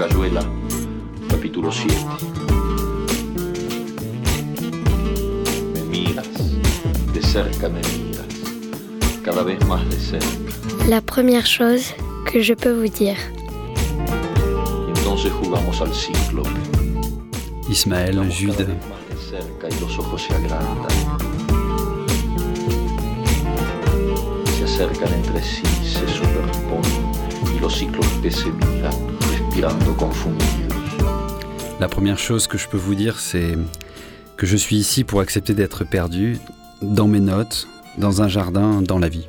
Cayuela, capítulo 7. Me miras, de cerca me miras, cada vez más de cerca. La première chose que je peux vous dire. Y entonces jugamos al cíclope. Ismaël, Cada Jude, vez más de cerca y los ojos se agrandan. Se acercan entre sí, se superponen y los cíclopes se miran, respirando confundidos. la première chose que je peux vous dire, c'est que je suis ici pour accepter d'être perdu dans mes notes, dans un jardin, dans la vie.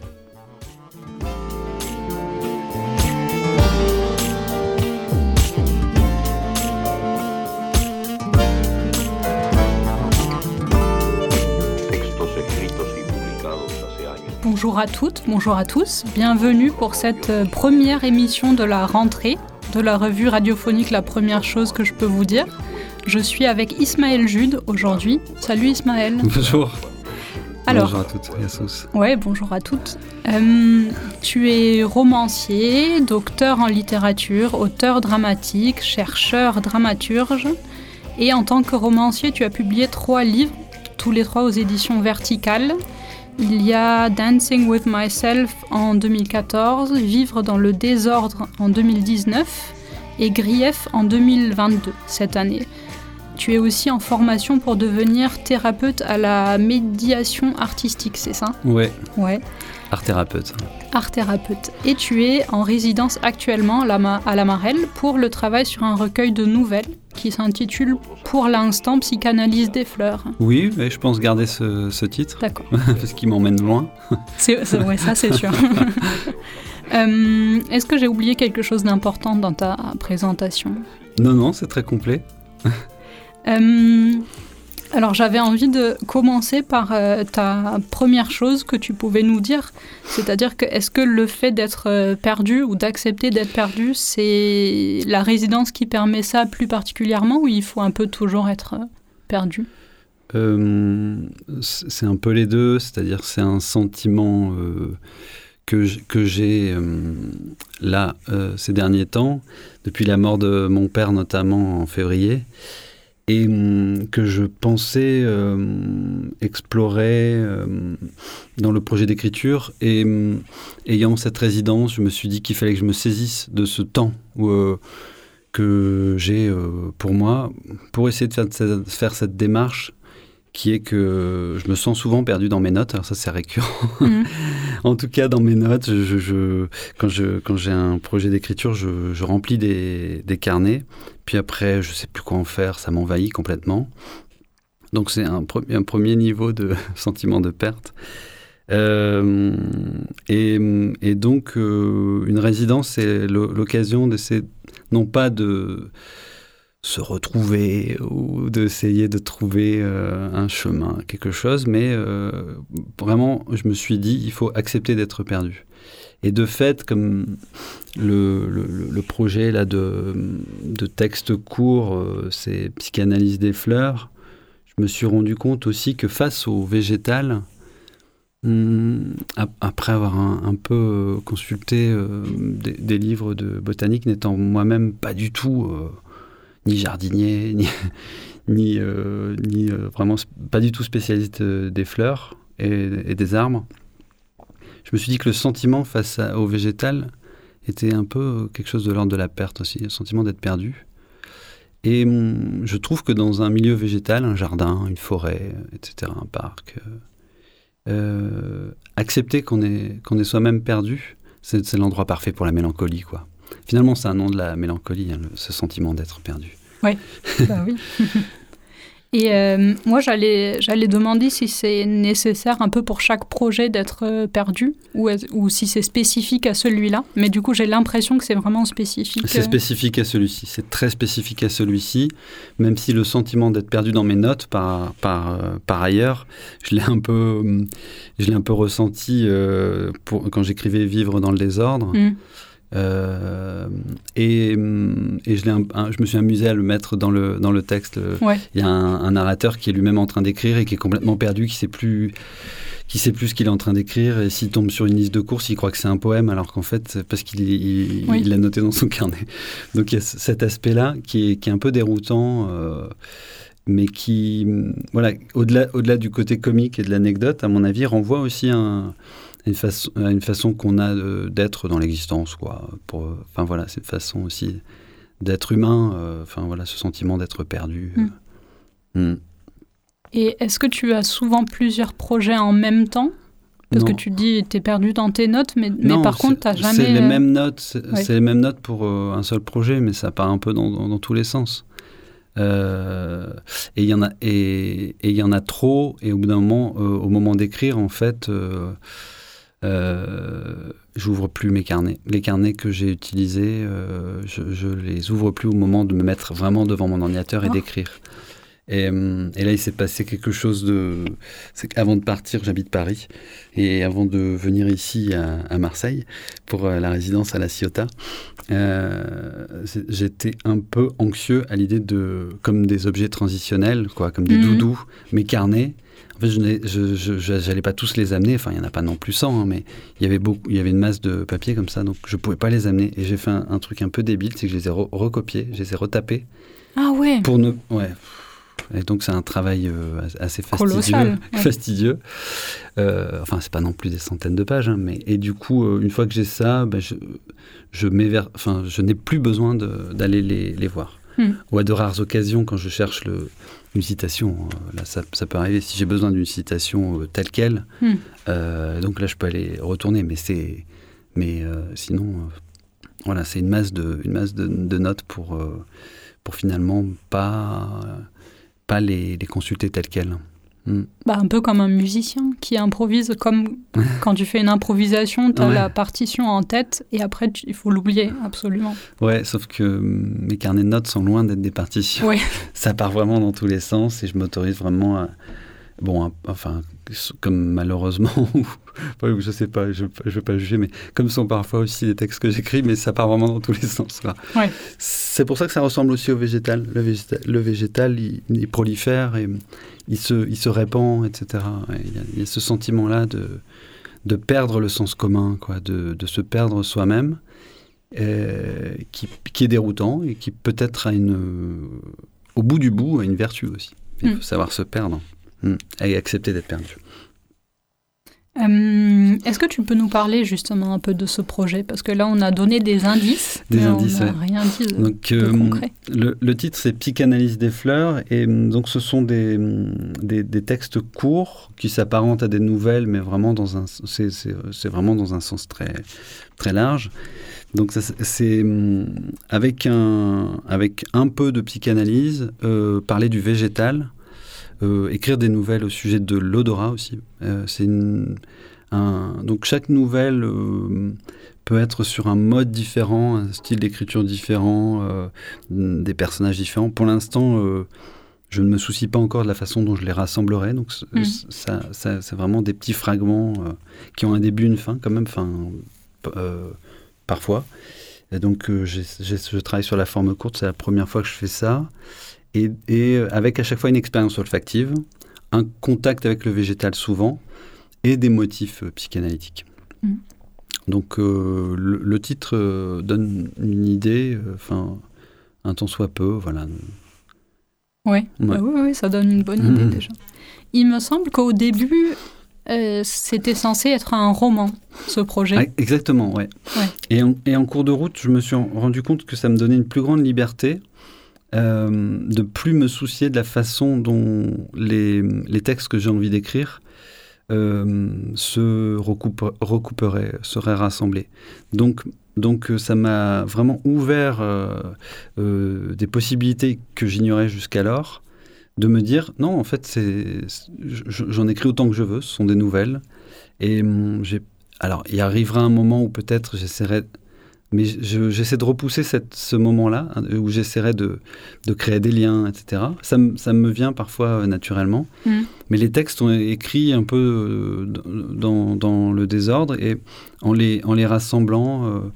Bonjour à toutes, bonjour à tous. Bienvenue pour cette euh, première émission de la rentrée de la revue radiophonique La première chose que je peux vous dire. Je suis avec Ismaël Jude aujourd'hui. Salut Ismaël. Bonjour. Alors, Bonjour à toutes et à tous. ouais, bonjour à toutes. Euh, tu es romancier, docteur en littérature, auteur dramatique, chercheur dramaturge. Et en tant que romancier, tu as publié trois livres, tous les trois aux éditions Verticales. Il y a Dancing with Myself en 2014, Vivre dans le désordre en 2019 et Grief en 2022, cette année. Tu es aussi en formation pour devenir thérapeute à la médiation artistique, c'est ça? Ouais, Ouais, art thérapeute. art thérapeute. Et tu es en résidence actuellement à la, Ma- à la Marelle pour le travail sur un recueil de nouvelles qui s'intitule Pour l'instant psychanalyse des fleurs. Oui, mais je pense garder ce, ce titre D'accord. parce qu'il m'emmène loin. C'est, c'est- ouais, ça c'est sûr. Euh, est-ce que j'ai oublié quelque chose d'important dans ta présentation? Non, non, c'est très complet. Euh, alors j'avais envie de commencer par euh, ta première chose que tu pouvais nous dire, c'est-à-dire que est-ce que le fait d'être euh, perdu ou d'accepter d'être perdu, c'est la résidence qui permet ça plus particulièrement ou il faut un peu toujours être euh, perdu? C'est un peu les deux, c'est-à-dire c'est un sentiment que j'ai là ces derniers temps, depuis la mort de mon père notamment en février, et hum, que je pensais euh, explorer euh, dans le projet d'écriture. Et hum, ayant cette résidence, je me suis dit qu'il fallait que je me saisisse de ce temps euh, que j'ai euh, pour moi, pour essayer de faire cette démarche qui est que je me sens souvent perdu dans mes notes. Alors ça, c'est récurrent. Mhm. en tout cas, dans mes notes, je, je- quand j'ai un projet d'écriture, je, je remplis des, des carnets. Puis après, je sais plus quoi en faire. Ça m'envahit complètement. Donc c'est un, pre- un premier niveau de sentiment de perte. Euh, et, et donc, euh, une résidence, c'est l'o- l'occasion d'essayer, non pas de se retrouver ou d'essayer de trouver euh, un chemin, quelque chose, mais euh, vraiment, je me suis dit, il faut accepter d'être perdu. Et de fait, comme le, le, projet là de, de texte court, euh, c'est Psychanalyse des fleurs, je me suis rendu compte aussi que face au végétal, ap- après avoir un, peu consulté des, livres de botanique, n'étant moi-même pas du tout ni jardinier, ni, ni, euh, euh, vraiment pas du tout spécialiste euh, des fleurs et, des arbres, je me suis dit que le sentiment face au végétal était un peu quelque chose de l'ordre de la perte aussi, le sentiment d'être perdu. Et hum, je trouve que dans un milieu végétal, un jardin, une forêt, etc., un parc, accepter qu'on est, est soi-même perdu, c'est l'endroit parfait pour la mélancolie, quoi. Finalement, c'est un nom de la mélancolie, hein, ce sentiment d'être perdu. Bah oui. Et euh, moi, j'allais, j'allais demander si c'est nécessaire un peu pour chaque projet d'être euh, perdu ou, ou si c'est spécifique à celui-là. Mais du coup, j'ai l'impression que c'est vraiment spécifique. C'est euh, spécifique à celui-ci, c'est très spécifique à celui-ci, même si le sentiment d'être perdu dans mes notes par, par, par ailleurs, je l'ai un peu, je l'ai un peu ressenti euh, pour, quand j'écrivais Vivre dans le désordre. Mm. Euh, et, et je, je, me suis amusé à le mettre dans le, dans le texte. Il y a un, narrateur qui est lui-même en train d'écrire et qui est complètement perdu, qui sait plus qui sait plus ce qu'il est en train d'écrire et s'il tombe sur une liste de courses, il croit que c'est un poème alors qu'en fait, parce qu'il l'a noté dans son carnet. Donc il y a cet aspect-là qui est, qui est un peu déroutant. Euh, mais qui, voilà, au-delà au -delà du côté comique et de l'anecdote, à mon avis, renvoie aussi un, une, façon, une façon qu'on a d'être dans l'existence, quoi. Pour, enfin voilà, c'est une façon aussi d'être humain. Euh, enfin voilà, ce sentiment d'être perdu. Hmm. Hmm. Et est-ce que tu as souvent plusieurs projets en même temps? Parce que tu dis tu es perdu dans tes notes, mais, mais par contre, tu n'as jamais. C'est les mêmes notes, c'est les mêmes notes pour euh, un seul projet, mais ça part un peu dans, dans, tous les sens. Euh, et il y en a et il y en a trop, et au bout d'un moment, au moment d'écrire, en fait, euh, j'ouvre plus mes carnets. Les carnets que j'ai utilisés, euh, je, les ouvre plus au moment de me mettre vraiment devant mon ordinateur et ah. d'écrire. Euh, et, là, il s'est passé quelque chose de. C'est qu'avant de partir, j'habite Paris. Et avant de venir ici à, Marseille pour la résidence à la Ciotat, j'étais un peu anxieux à l'idée de. comme des objets transitionnels, quoi, comme des mhm. doudous, mes carnets je n'allais pas tous les amener. Enfin, il n'y en a pas non plus 100, hein, mais il y avait beaucoup, il y avait une masse de papier comme ça, donc je pouvais pas les amener. Et j'ai fait un, truc un peu débile, c'est que je les ai recopiés, je les ai retapés. Ah ouais. Pour ne, ouais. Et donc c'est un travail euh, assez fastidieux. fastidieux. Euh, enfin, c'est pas non plus des centaines de pages, hein, mais et du coup, euh, une fois que j'ai ça, ben, je, je, enfin, je n'ai plus besoin d'aller les, les, voir. Ou à de rares occasions, quand je cherche le, une citation. Euh, là, ça, peut arriver si j'ai besoin d'une citation euh, telle qu'elle. Hmm. Euh, donc là, je peux aller retourner, mais c'est, mais sinon, voilà, c'est une masse de, une masse de, notes pour, pour finalement pas, pas les, les consulter telles quelles. Mm. Bah, un peu comme un musicien qui improvise, comme quand tu fais une improvisation, tu as la partition en tête et après il faut l'oublier absolument. Ouais, sauf que mm, mes carnets de notes sont loin d'être des partitions. Ça part vraiment dans tous les sens et je m'autorise vraiment à, bon, enfin, comme malheureusement, je sais pas, je ne veux pas juger, mais comme sont parfois aussi les textes que j'écris, mais ça part vraiment dans tous les sens. C'est pour ça que ça ressemble aussi au végétal. Le végétal, le végétal il, prolifère et il se, il se répand, etc. Il y, a, ce sentiment-là de, de perdre le sens commun, quoi, de, de se perdre soi-même, euh, qui, qui, est déroutant et qui peut-être a une, au bout du bout, a une vertu aussi. Il mm. faut savoir se perdre. Hmm. et accepter d'être perdu. Euh, est-ce que tu peux nous parler justement un peu de ce projet? Parce que là, on a donné des indices, des mais indices, on n'a rien dit de, donc, euh, concret. Le, titre, c'est Psychanalyse des fleurs. Et hum, donc, ce sont des, hum, des, textes courts qui s'apparentent à des nouvelles, mais vraiment dans un, c'est, vraiment dans un sens très, très large. Donc, c'est hum, avec un, avec un peu de psychanalyse, euh, parler du végétal écrire des nouvelles au sujet de l'odorat aussi. Euh, c'est un, donc chaque nouvelle euh, peut être sur un mode différent, un style d'écriture différent, des personnages différents. Pour l'instant, je ne me soucie pas encore de la façon dont je les rassemblerai. Donc, mmh. ça, c'est vraiment des petits fragments qui ont un début, une fin, quand même, fin, parfois. Et donc, je travaille sur la forme courte. C'est la première fois que je fais ça et, euh, avec à chaque fois une expérience olfactive, un contact avec le végétal souvent, et des motifs euh, psychanalytiques. Mm. Donc euh, le, titre donne une idée, enfin un temps soit peu, voilà. Ouais. Bah oui, oui, ça donne une bonne idée déjà. Il me semble qu'au début, c'était censé être un roman, ce projet. Ah, exactement, ouais. ouais. Et, et, en, cours de route, je me suis rendu compte que ça me donnait une plus grande liberté euh, de plus me soucier de la façon dont les, textes que j'ai envie d'écrire euh, se recouperaient, seraient rassemblés. Donc, donc euh, ça m'a vraiment ouvert des possibilités que j'ignorais jusqu'alors, de me dire non, en fait, j'en écris autant que je veux, ce sont des nouvelles. Et hum, alors, il arrivera un moment où peut-être j'essaierai mais j'essaie de repousser cette, ce moment-là hein, où j'essaierai de, de, créer des liens, etc. Ça, ça me vient parfois euh, naturellement. Mm. Mais les textes sont écrits un peu euh, dans, dans, le désordre et en les, en les rassemblant,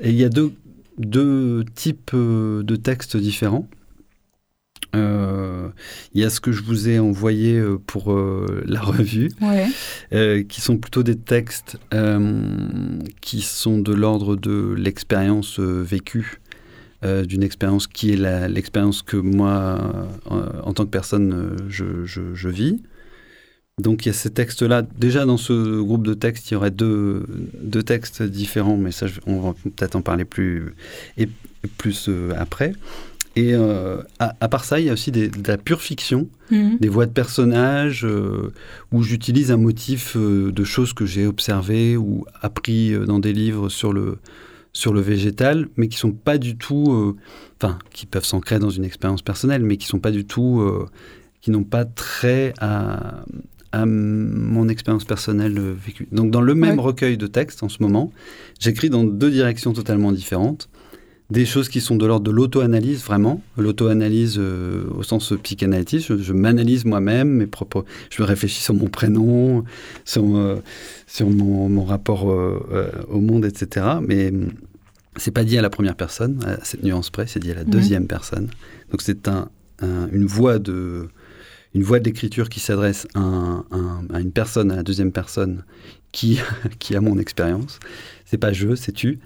Et il y a deux, deux types euh, de textes différents. Euh, il y a ce que je vous ai envoyé euh, pour la revue, qui sont plutôt des textes qui sont de l'ordre de l'expérience vécue, d'une expérience qui est l'expérience que moi, en, tant que personne, je, je vis. Donc il y a ces textes-là. Déjà dans ce groupe de textes, il y aurait deux, deux textes différents, mais ça, on va peut-être en parler plus, et plus euh, après. Et euh, à, part ça, il y a aussi de la pure fiction, mhm. des voix de personnages, euh, où j'utilise un motif de choses que j'ai observées ou appris dans des livres sur le, sur le végétal, mais qui sont pas du tout, enfin, qui peuvent s'ancrer dans une expérience personnelle, mais qui sont pas du tout, qui n'ont pas trait à, à mon expérience personnelle vécue. Donc dans le même recueil de textes en ce moment, j'écris dans deux directions totalement différentes. Des choses qui sont de l'ordre de l'auto-analyse, vraiment. L'auto-analyse euh, au sens psychanalytique. Je, m'analyse moi-même, mes propres. Je réfléchis sur mon prénom, sur, euh, sur mon, mon rapport euh, au monde, etc. Mais hum, c'est pas dit à la première personne, à cette nuance près, c'est dit à la mhm. deuxième personne. Donc c'est un, une voix de une voix d'écriture qui s'adresse à, une personne, à la deuxième personne, qui, qui a mon expérience. C'est pas je, c'est tu.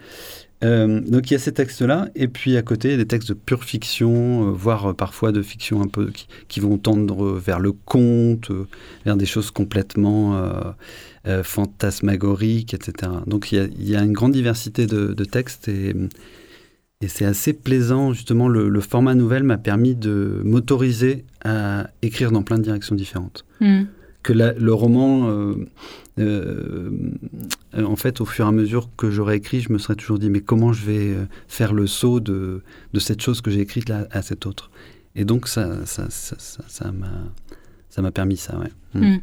Euh, donc il y a ces textes-là, et puis à côté, il y a des textes de pure fiction, euh, voire euh, parfois de fiction un peu qui, vont tendre vers le conte, vers des choses complètement fantasmagoriques, etc. Donc il y, a, une grande diversité de, textes, et et c'est assez plaisant, justement, le, format nouvelle m'a permis de m'autoriser à écrire dans plein de directions différentes. Hmm. Que le roman, euh, euh, en fait, au fur et à mesure que j'aurais écrit, je me serais toujours dit, mais comment je vais euh, faire le saut de, de cette chose que j'ai écrite là à cette autre? Et donc, ça ça, ça, ça, m'a permis ça, ouais. Hmm. Hmm.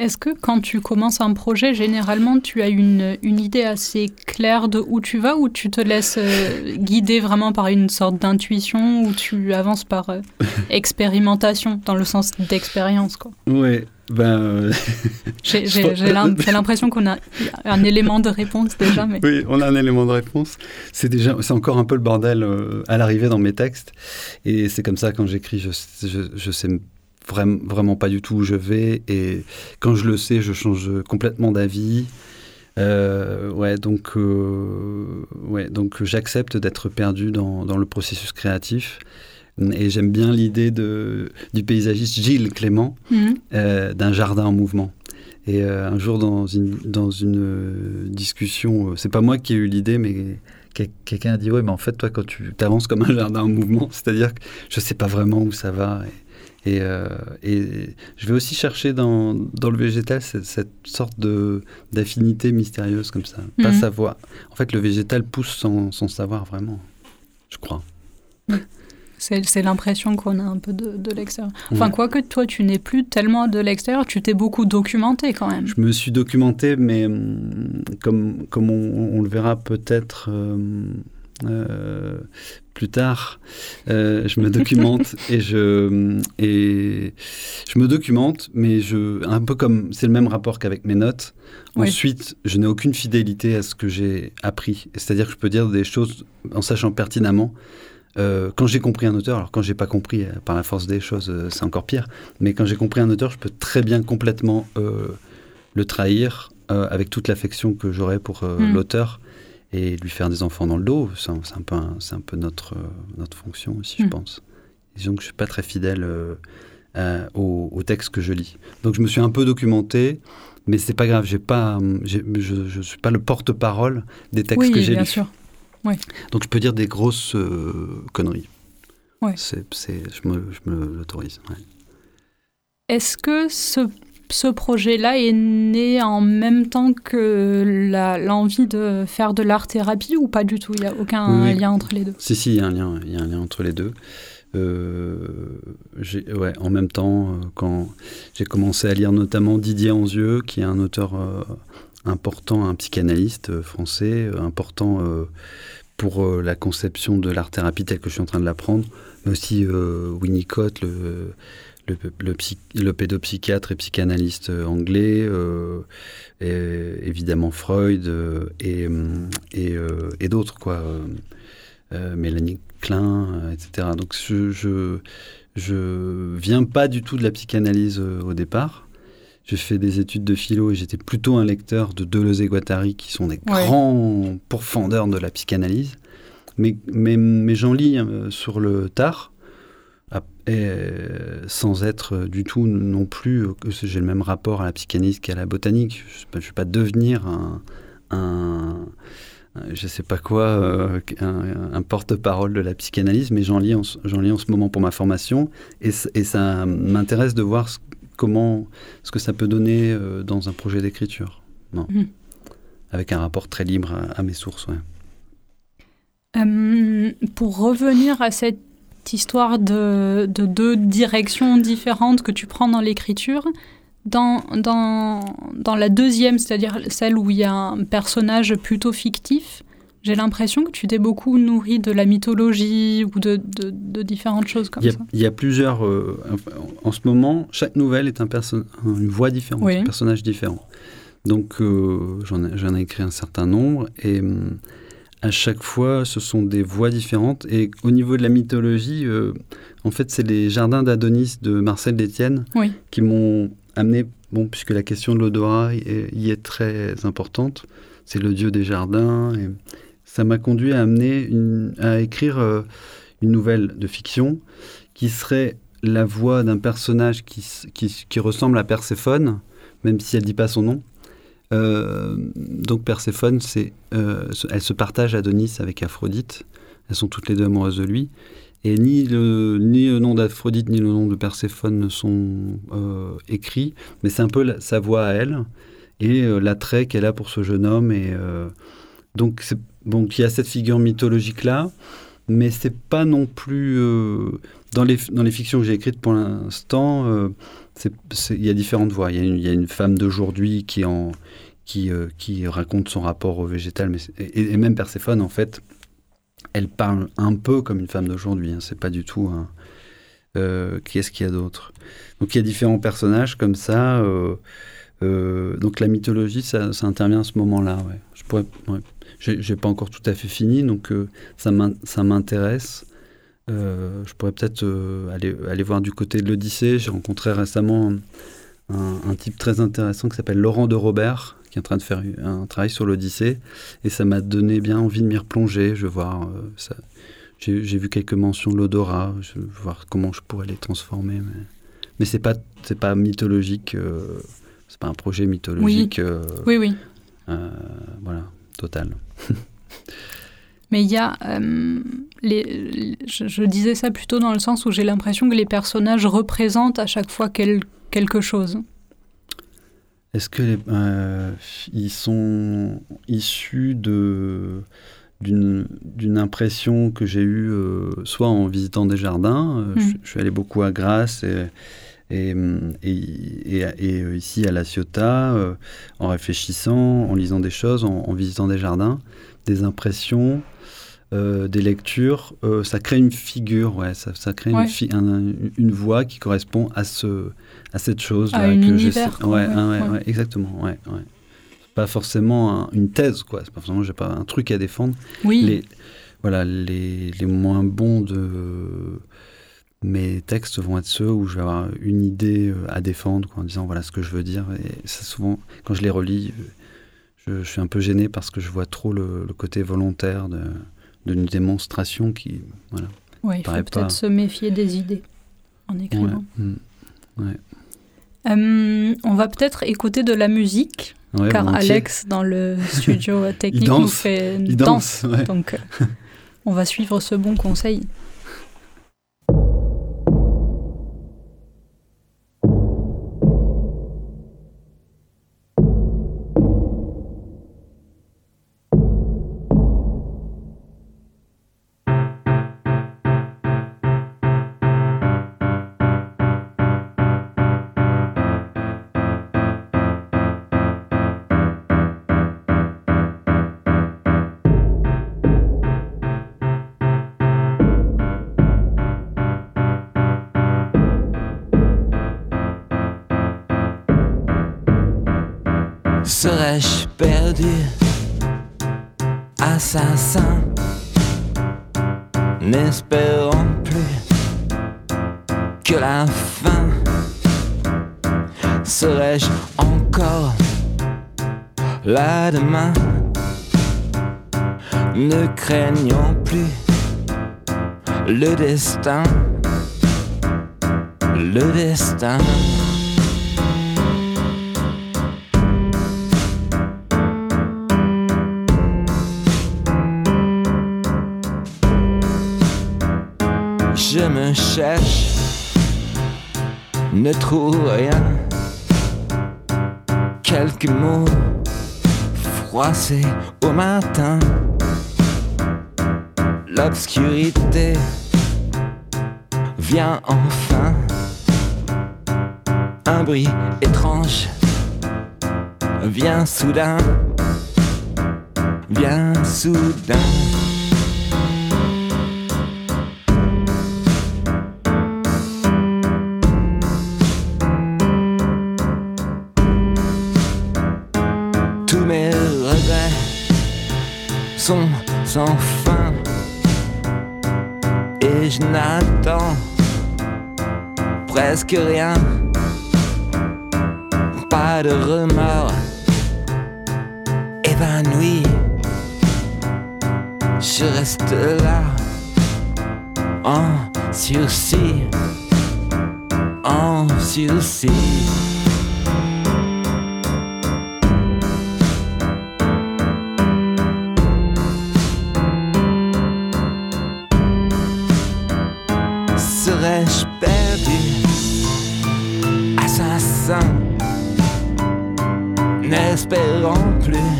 Est-ce que quand tu commences un projet, généralement, tu as une, une idée assez claire de où tu vas ou tu te laisses euh, guider vraiment par une sorte d'intuition ou tu avances par euh, expérimentation, dans le sens d'expérience Oui, ben, euh, j'ai l'impression qu'on a un élément de réponse déjà. Mais... Oui, on a un élément de réponse. C'est déjà, c'est encore un peu le bordel à l'arrivée dans mes textes. Et c'est comme ça quand j'écris, je, je, je sais vraiment, vraiment pas du tout où je vais. Et quand je le sais, je change complètement d'avis. Euh, ouais, donc, euh, ouais, donc j'accepte d'être perdu dans, dans, le processus créatif. Et j'aime bien l'idée du paysagiste Gilles Clément, mhm. euh, d'un jardin en mouvement. Et un jour, dans une, dans une discussion, c'est pas moi qui ai eu l'idée, mais quelqu'un a dit Ouais, mais en fait, toi, quand tu avances comme un jardin en mouvement, c'est-à-dire que je sais pas vraiment où ça va. Et, euh, et, je vais aussi chercher dans, dans le végétal cette, cette sorte d'affinité mystérieuse comme ça, pas mhm. savoir. En fait, le végétal pousse sans, sans savoir vraiment, je crois. C'est l'impression qu'on a un peu de, de l'extérieur. Enfin, quoique toi, tu n'es plus tellement de l'extérieur, tu t'es beaucoup documenté quand même. Je me suis documenté, mais hum, comme, comme on, le verra peut-être euh, euh, plus tard, euh, je me documente et je et je me documente, mais je un peu comme c'est le même rapport qu'avec mes notes. Ensuite, je n'ai aucune fidélité à ce que j'ai appris. C'est-à-dire que je peux dire des choses en sachant pertinemment. Euh, quand j'ai compris un auteur, alors quand j'ai pas compris par la force des choses, c'est encore pire. Mais quand j'ai compris un auteur, je peux très bien complètement le trahir avec toute l'affection que j'aurais pour hmm. l'auteur et lui faire des enfants dans le dos, c'est un, peu, c'est un peu notre, notre fonction aussi, je hmm. pense. Disons que je suis pas très fidèle euh, au, texte que je lis. Donc je me suis un peu documenté, mais c'est pas grave, j'ai pas, je ne suis pas le porte-parole des textes que j'ai lus. bien sûr. Donc je peux dire des grosses euh, conneries. Ouais. C'est, je me, je me l'autorise. Est-ce que ce ce projet-là est né en même temps que l'envie de faire de l'art-thérapie ou pas du tout? Il n'y a aucun lien entre les deux? Si, si, il y a un lien, il y a un lien entre les deux. Euh, ouais, en même temps, euh, quand j'ai commencé à lire notamment Didier Anzieux, qui est un auteur euh, important, un psychanalyste français, important pour la conception de l'art-thérapie telle que je suis en train de l'apprendre, mais aussi Winnicott, le le, pédopsychiatre et psychanalyste anglais, euh, évidemment Freud et, et, et d'autres, quoi. Mélanie Klein, etc. Donc je, je, je viens pas du tout de la psychanalyse au départ. J'ai fait des études de philo et j'étais plutôt un lecteur de Deleuze et Guattari, qui sont des grands pourfendeurs de la psychanalyse. Mais, mais, mais j'en lis euh, sur le tard, et, euh, sans être du tout non plus euh, j'ai le même rapport à la psychanalyse qu'à la botanique. Je ne vais pas devenir un, un je sais pas quoi, un, porte-parole de la psychanalyse, mais j'en lis, j'en lis en ce moment pour ma formation, et, et ça m'intéresse de voir ce, comment, ce que ça peut donner euh, dans un projet d'écriture. Mhm. Avec un rapport très libre à, mes sources. Euh, pour revenir à cette histoire de, deux directions différentes que tu prends dans l'écriture, dans, dans, dans la deuxième, c'est-à-dire celle où il y a un personnage plutôt fictif, j'ai l'impression que tu t'es beaucoup nourri de la mythologie ou de, de, différentes choses comme il ça. Il y a plusieurs. Euh, en ce moment, chaque nouvelle est un une voix différente, un personnage différent. Donc, euh, j'en ai, écrit un certain nombre et hum, à chaque fois, ce sont des voix différentes. Et au niveau de la mythologie, euh, en fait, c'est les jardins d'Adonis de Marcel Détienne qui m'ont amené, bon, puisque la question de l'odorat y est très importante, c'est le dieu des jardins. Et, ça m'a conduit à écrire euh, une nouvelle de fiction qui serait la voix d'un personnage qui, qui, ressemble à Perséphone, même si elle ne dit pas son nom. Euh, donc Perséphone, c'est, euh, elle se partage Adonis avec Aphrodite. Elles sont toutes les deux amoureuses de lui. Et ni le, ni le nom d'Aphrodite ni le nom de Perséphone ne sont écrits, mais c'est un peu sa voix à elle et l'attrait qu'elle a pour ce jeune homme. Et donc c'est donc il y a cette figure mythologique-là, mais c'est pas non plus... Euh, dans, les, dans les fictions que j'ai écrites pour l'instant, euh, il y a différentes voix. Il y, a une femme d'aujourd'hui qui, qui, euh, qui raconte son rapport au végétal, mais, et, même Perséphone, en fait, elle parle un peu comme une femme d'aujourd'hui. Hein, c'est pas du tout... qui est-ce qu'il y a d'autre? Donc il y a différents personnages comme ça. donc la mythologie, ça, intervient à ce moment-là. Je pourrais, j'ai pas encore tout à fait fini, donc euh, ça m'intéresse. Euh, je pourrais peut-être euh, aller, aller voir du côté de l'Odyssée. J'ai rencontré récemment un, type très intéressant qui s'appelle Laurent de Robert, qui est en train de faire un travail sur l'Odyssée. Et ça m'a donné bien envie de m'y replonger. Je vais voir ça. J'ai vu quelques mentions de l'odorat. Je vais voir comment je pourrais les transformer. Mais, mais c'est pas, pas mythologique. c'est pas un projet mythologique. Oui, oui. oui. voilà Mais il y a. Euh, les, je, disais ça plutôt dans le sens où j'ai l'impression que les personnages représentent à chaque fois quelque chose. Est-ce que euh, ils sont issus de d'une impression que j'ai eue euh, soit en visitant des jardins, je, mm. je, suis allé beaucoup à Grasse et, et, et, et, ici à La Ciotat, euh, en réfléchissant, en lisant des choses, en, visitant des jardins, des impressions, euh, des lectures, euh, ça crée une figure, ouais, ça, ça crée Une, une, voix qui correspond à, ce, à cette chose là que univers, ouais, ouais, ouais, exactement, ouais, ouais. Pas forcément une thèse, quoi. C'est pas forcément, j'ai pas un truc à défendre. Oui. Les, voilà, les, les moins bons de mes textes vont être ceux où je vais avoir une idée euh, à défendre en disant voilà ce que je veux dire. Et ça, souvent, quand je les relis, je, suis un peu gêné parce que je vois trop le, côté volontaire d'une démonstration qui. Voilà, ouais, il faut peut-être se méfier des idées en écrivant. Mm. Euh, on va peut-être écouter de la musique. car Alex, dans le studio technique, nous fait danse. donc, euh, on va suivre ce bon conseil. Serais-je perdu? Assassin. N'espérant plus que la fin. Serais-je encore là demain? Ne craignant plus le destin. Le destin Je me cherche, ne trouve rien. Quelques mots froissés au matin. L'obscurité vient enfin. Un bruit étrange vient soudain. Vient soudain. Sans fin et je n'attends presque rien. Pas de remords évanoui. Je reste là en sursis, en sursis. N'espérant plus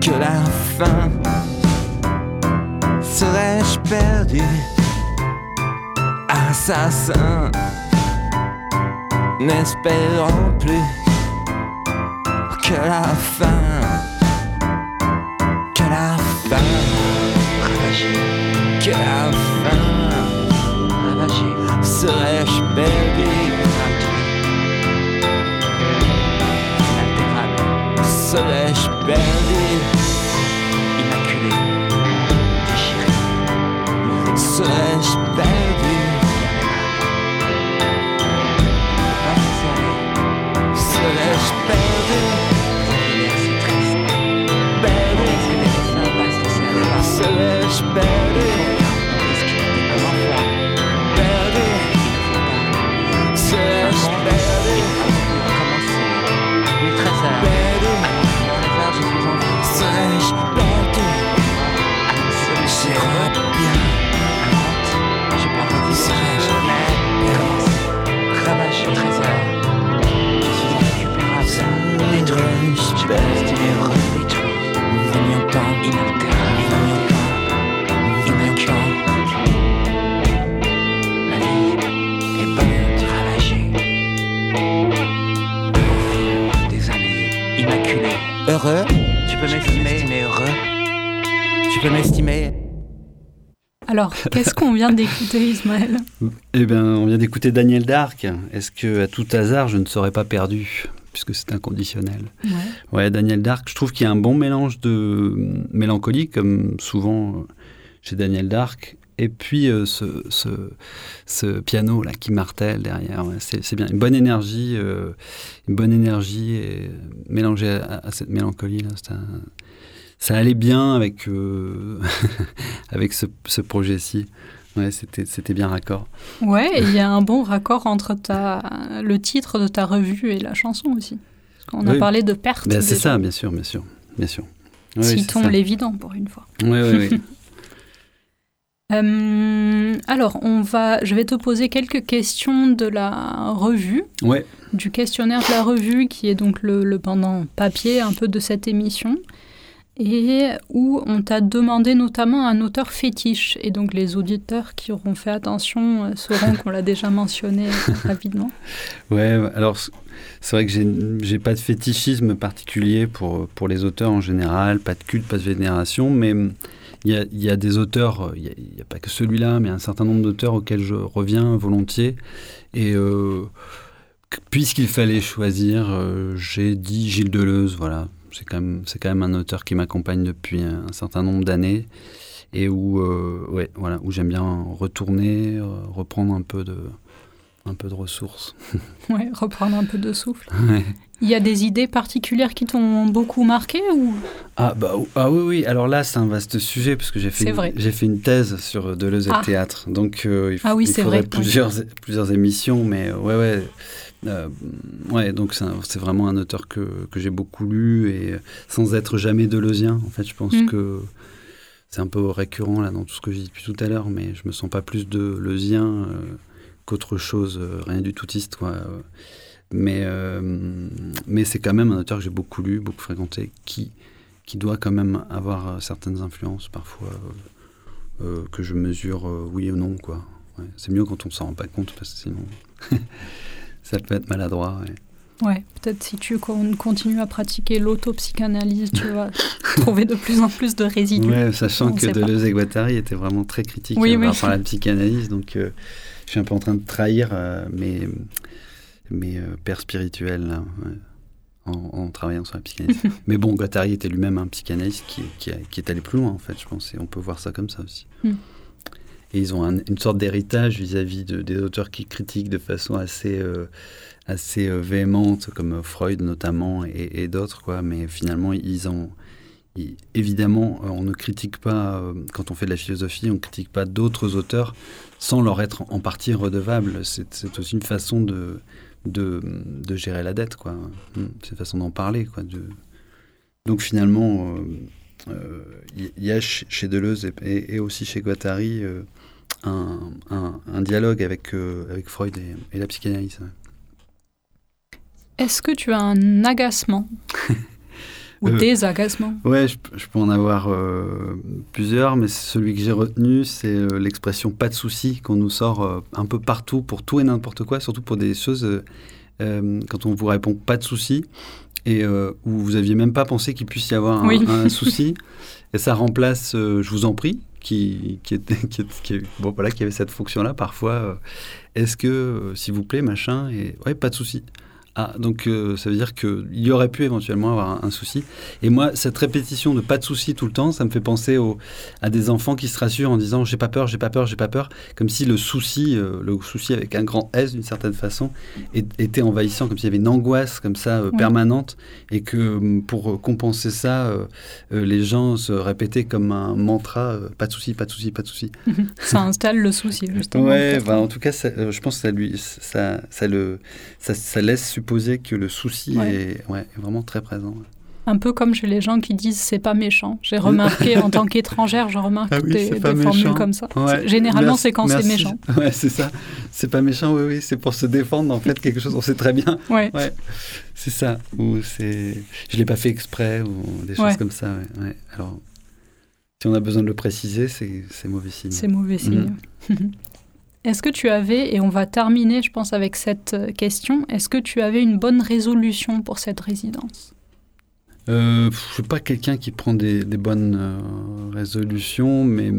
que la fin. Serais-je perdu Assassin? N'espérant plus que la fin. Que la fin. Que la fin. Serais-je perdu? Serais-je perdu Immaculé Déchiré Serais-je Alors, qu'est-ce qu'on vient d'écouter, Ismaël Eh bien, on vient d'écouter Daniel Dark. Est-ce que, à tout hasard, je ne serais pas perdu Puisque c'est inconditionnel. Ouais. Ouais, Daniel Dark, je trouve qu'il y a un bon mélange de mélancolie, comme souvent chez Daniel Dark, et puis euh, ce, ce, ce piano là qui martèle derrière. Ouais, c'est c'est bien, une bonne énergie, euh, une bonne énergie et mélangée à, à cette mélancolie là, c'est un- ça allait bien avec euh, avec ce, ce projet-ci. Ouais, c'était c'était bien raccord. Ouais, il y a un bon raccord entre ta, le titre de ta revue et la chanson aussi. Parce qu'on a Oui. parlé de perte. Ben, c'est ça, bien sûr, bien sûr, bien sûr. Citons l'évident pour une fois. Ouais, ouais. Euh, alors, on va, je vais te poser quelques questions de la revue, ouais. du questionnaire de la revue, qui est donc le, le pendant papier un peu de cette émission, et où on t'a demandé notamment un auteur fétiche. Et donc, les auditeurs qui auront fait attention euh, sauront qu'on l'a déjà mentionné euh, rapidement. Ouais, alors c'est vrai que j'ai pas de fétichisme particulier pour, pour les auteurs en général, pas de culte, pas de vénération, mais hum, il y a, y a des auteurs, il n'y a, pas que celui-là, mais un certain nombre d'auteurs auxquels je reviens volontiers. Et euh, puisqu'il fallait choisir, euh, j'ai dit Gilles Deleuze. Voilà, c'est quand même, c'est quand même un auteur qui m'accompagne depuis un, certain nombre d'années et où, euh, ouais, voilà, où j'aime bien retourner, euh, reprendre un peu de, un peu de ressources. Ouais, reprendre un peu de souffle. Ouais. Il y a des idées particulières qui t'ont beaucoup marqué ou? Ah, bah, ah oui, oui. Alors là, c'est un vaste sujet parce que j'ai fait, j'ai fait une thèse sur Deleuze et Ah. le théâtre. Donc euh, il, Ah oui, il faudrait vrai. plusieurs, plusieurs émissions, mais euh, ouais, ouais. Euh, ouais, donc c'est vraiment un auteur que, que j'ai beaucoup lu et euh, sans être jamais deleuzien. En fait, je pense Mm. que c'est un peu récurrent là dans tout ce que j'ai dit depuis tout à l'heure, mais je me sens pas plus deleuzien euh, qu'autre chose, euh, rien du toutiste, quoi. Mais, mais c'est quand même un auteur que j'ai beaucoup lu, beaucoup fréquenté, qui, qui doit quand même avoir certaines influences parfois que je mesure oui ou non. quoi. Ouais. C'est mieux quand on s'en rend pas compte parce que sinon ça peut être maladroit. ouais. Ouais, peut-être si tu con- continues à pratiquer l'autopsychanalyse, tu vas trouver de plus en plus de résidus. Ouais, sachant On que. Deleuze et Guattari étaient vraiment très critiques Oui, euh, par oui. à la psychanalyse, donc euh, je suis un peu en train de trahir euh, mes, mes euh, pères spirituels là, ouais, en, en travaillant sur la psychanalyse. Mais bon, Guattari était lui-même un psychanalyste qui, qui, a- qui est allé plus loin, en fait, je pense, et on peut voir ça comme ça aussi. Et ils ont un- une sorte d'héritage vis-à-vis de- des auteurs qui critiquent de façon assez, euh, assez euh, véhémente, comme Freud notamment, et, d'autres, quoi. Mais finalement, ils ont... évidemment, on ne critique pas, euh, quand on fait de la philosophie, on ne critique pas d'autres auteurs sans leur être en partie redevable. C'est aussi une façon de, de, gérer la dette, quoi. Mm, C'est une façon d'en parler, quoi. Donc finalement, il y, a chez Deleuze et, aussi chez Guattari euh, un, un- un dialogue avec, euh, avec Freud et, et la psychanalyse. Est-ce que tu as un agacement ou Euh, des agacements? Ouais, je, je peux en avoir euh, plusieurs, mais celui que j'ai retenu, c'est euh, l'expression pas de souci qu'on nous sort euh, un peu partout pour tout et n'importe quoi, surtout pour des choses euh, quand on vous répond pas de souci. Et euh, où vous aviez même pas pensé qu'il puisse y avoir un, Oui. un souci. Et ça remplace euh, je vous en prie qui qui était qui, bon voilà qui avait cette fonction là parfois est-ce que s'il vous plaît machin et ouais pas de souci ah, donc euh, ça veut dire qu'il y aurait pu éventuellement avoir un, un souci. Et moi, cette répétition de pas de souci tout le temps, ça me fait penser au- à des enfants qui se rassurent en disant j'ai pas peur, j'ai pas peur, j'ai pas peur, comme si le souci, euh, le souci avec un grand S d'une certaine façon, est- était envahissant, comme s'il y avait une angoisse comme ça euh, permanente, et que pour compenser ça, les gens se répétaient comme un mantra pas de souci, pas de souci, pas de souci. Ça installe le souci, justement. Ouais, peut-être. bah, en tout cas, ça, je pense que ça lui, ça, ça le, ça, ça laisse supposer que le souci Ouais. est, ouais, est vraiment très présent. Un peu comme chez les gens qui disent c'est pas méchant. J'ai remarqué en tant qu'étrangère, je remarque Ah oui, des, des formules comme ça. Ouais, Généralement, c'est quand c'est méchant. Ouais, c'est ça. C'est pas méchant, oui, oui. C'est pour se défendre, en fait, quelque chose. On sait très bien. Ouais. Ouais, c'est ça. Ou c'est, je l'ai pas fait exprès, ou des choses comme ça. Alors, si on a besoin de le préciser, c'est, c'est mauvais signe. C'est mauvais signe. Est-ce que tu avais, et on va terminer, je pense, avec cette euh, question, est-ce que tu avais une bonne résolution pour cette résidence? Euh, je suis pas quelqu'un qui prend des, des bonnes euh, résolutions, mais,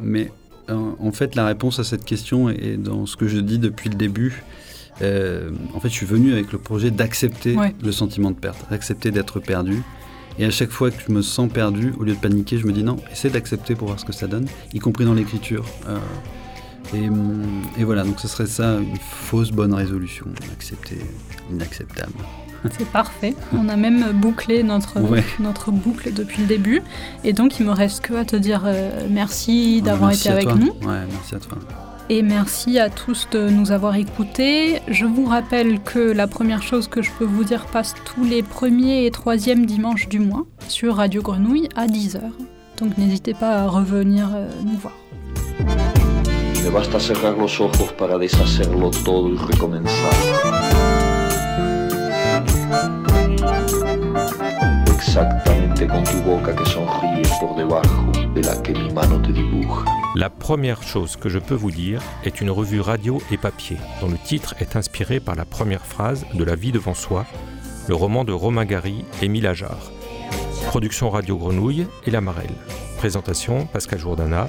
mais euh, en fait, la réponse à cette question est dans ce que je dis depuis le début. En fait, je suis venu avec le projet d'accepter Ouais. le sentiment de perte, d'accepter d'être perdu. Et à chaque fois que je me sens perdu, au lieu de paniquer, je me dis non, essaie d'accepter pour voir ce que ça donne, y compris dans l'écriture. Euh, et, et voilà, donc ce serait ça une fausse bonne résolution, accepter l'inacceptable. C'est parfait. On a même bouclé notre, Ouais. notre boucle depuis le début. Et donc, il me reste que à te dire euh, merci d'avoir été avec toi. nous. Ouais, merci à toi. Et merci à tous de nous avoir écoutés. Je vous rappelle que la première chose que je peux vous dire passe tous les premiers et troisièmes dimanches du mois sur Radio Grenouille à 10h. Donc n'hésitez pas à revenir euh, nous voir. Me basta cerrar los ojos para deshacerlo todo y recomenzar. Exactamente con tu boca que sonríe por debajo de la que mi mano te dibuja. La première chose que je peux vous dire est une revue radio et papier, dont le titre est inspiré par la première phrase de La vie devant soi, le roman de Romain Gary Émile Ajar. Production Radio Grenouille et La Marelle. Présentation Pascal Jourdana,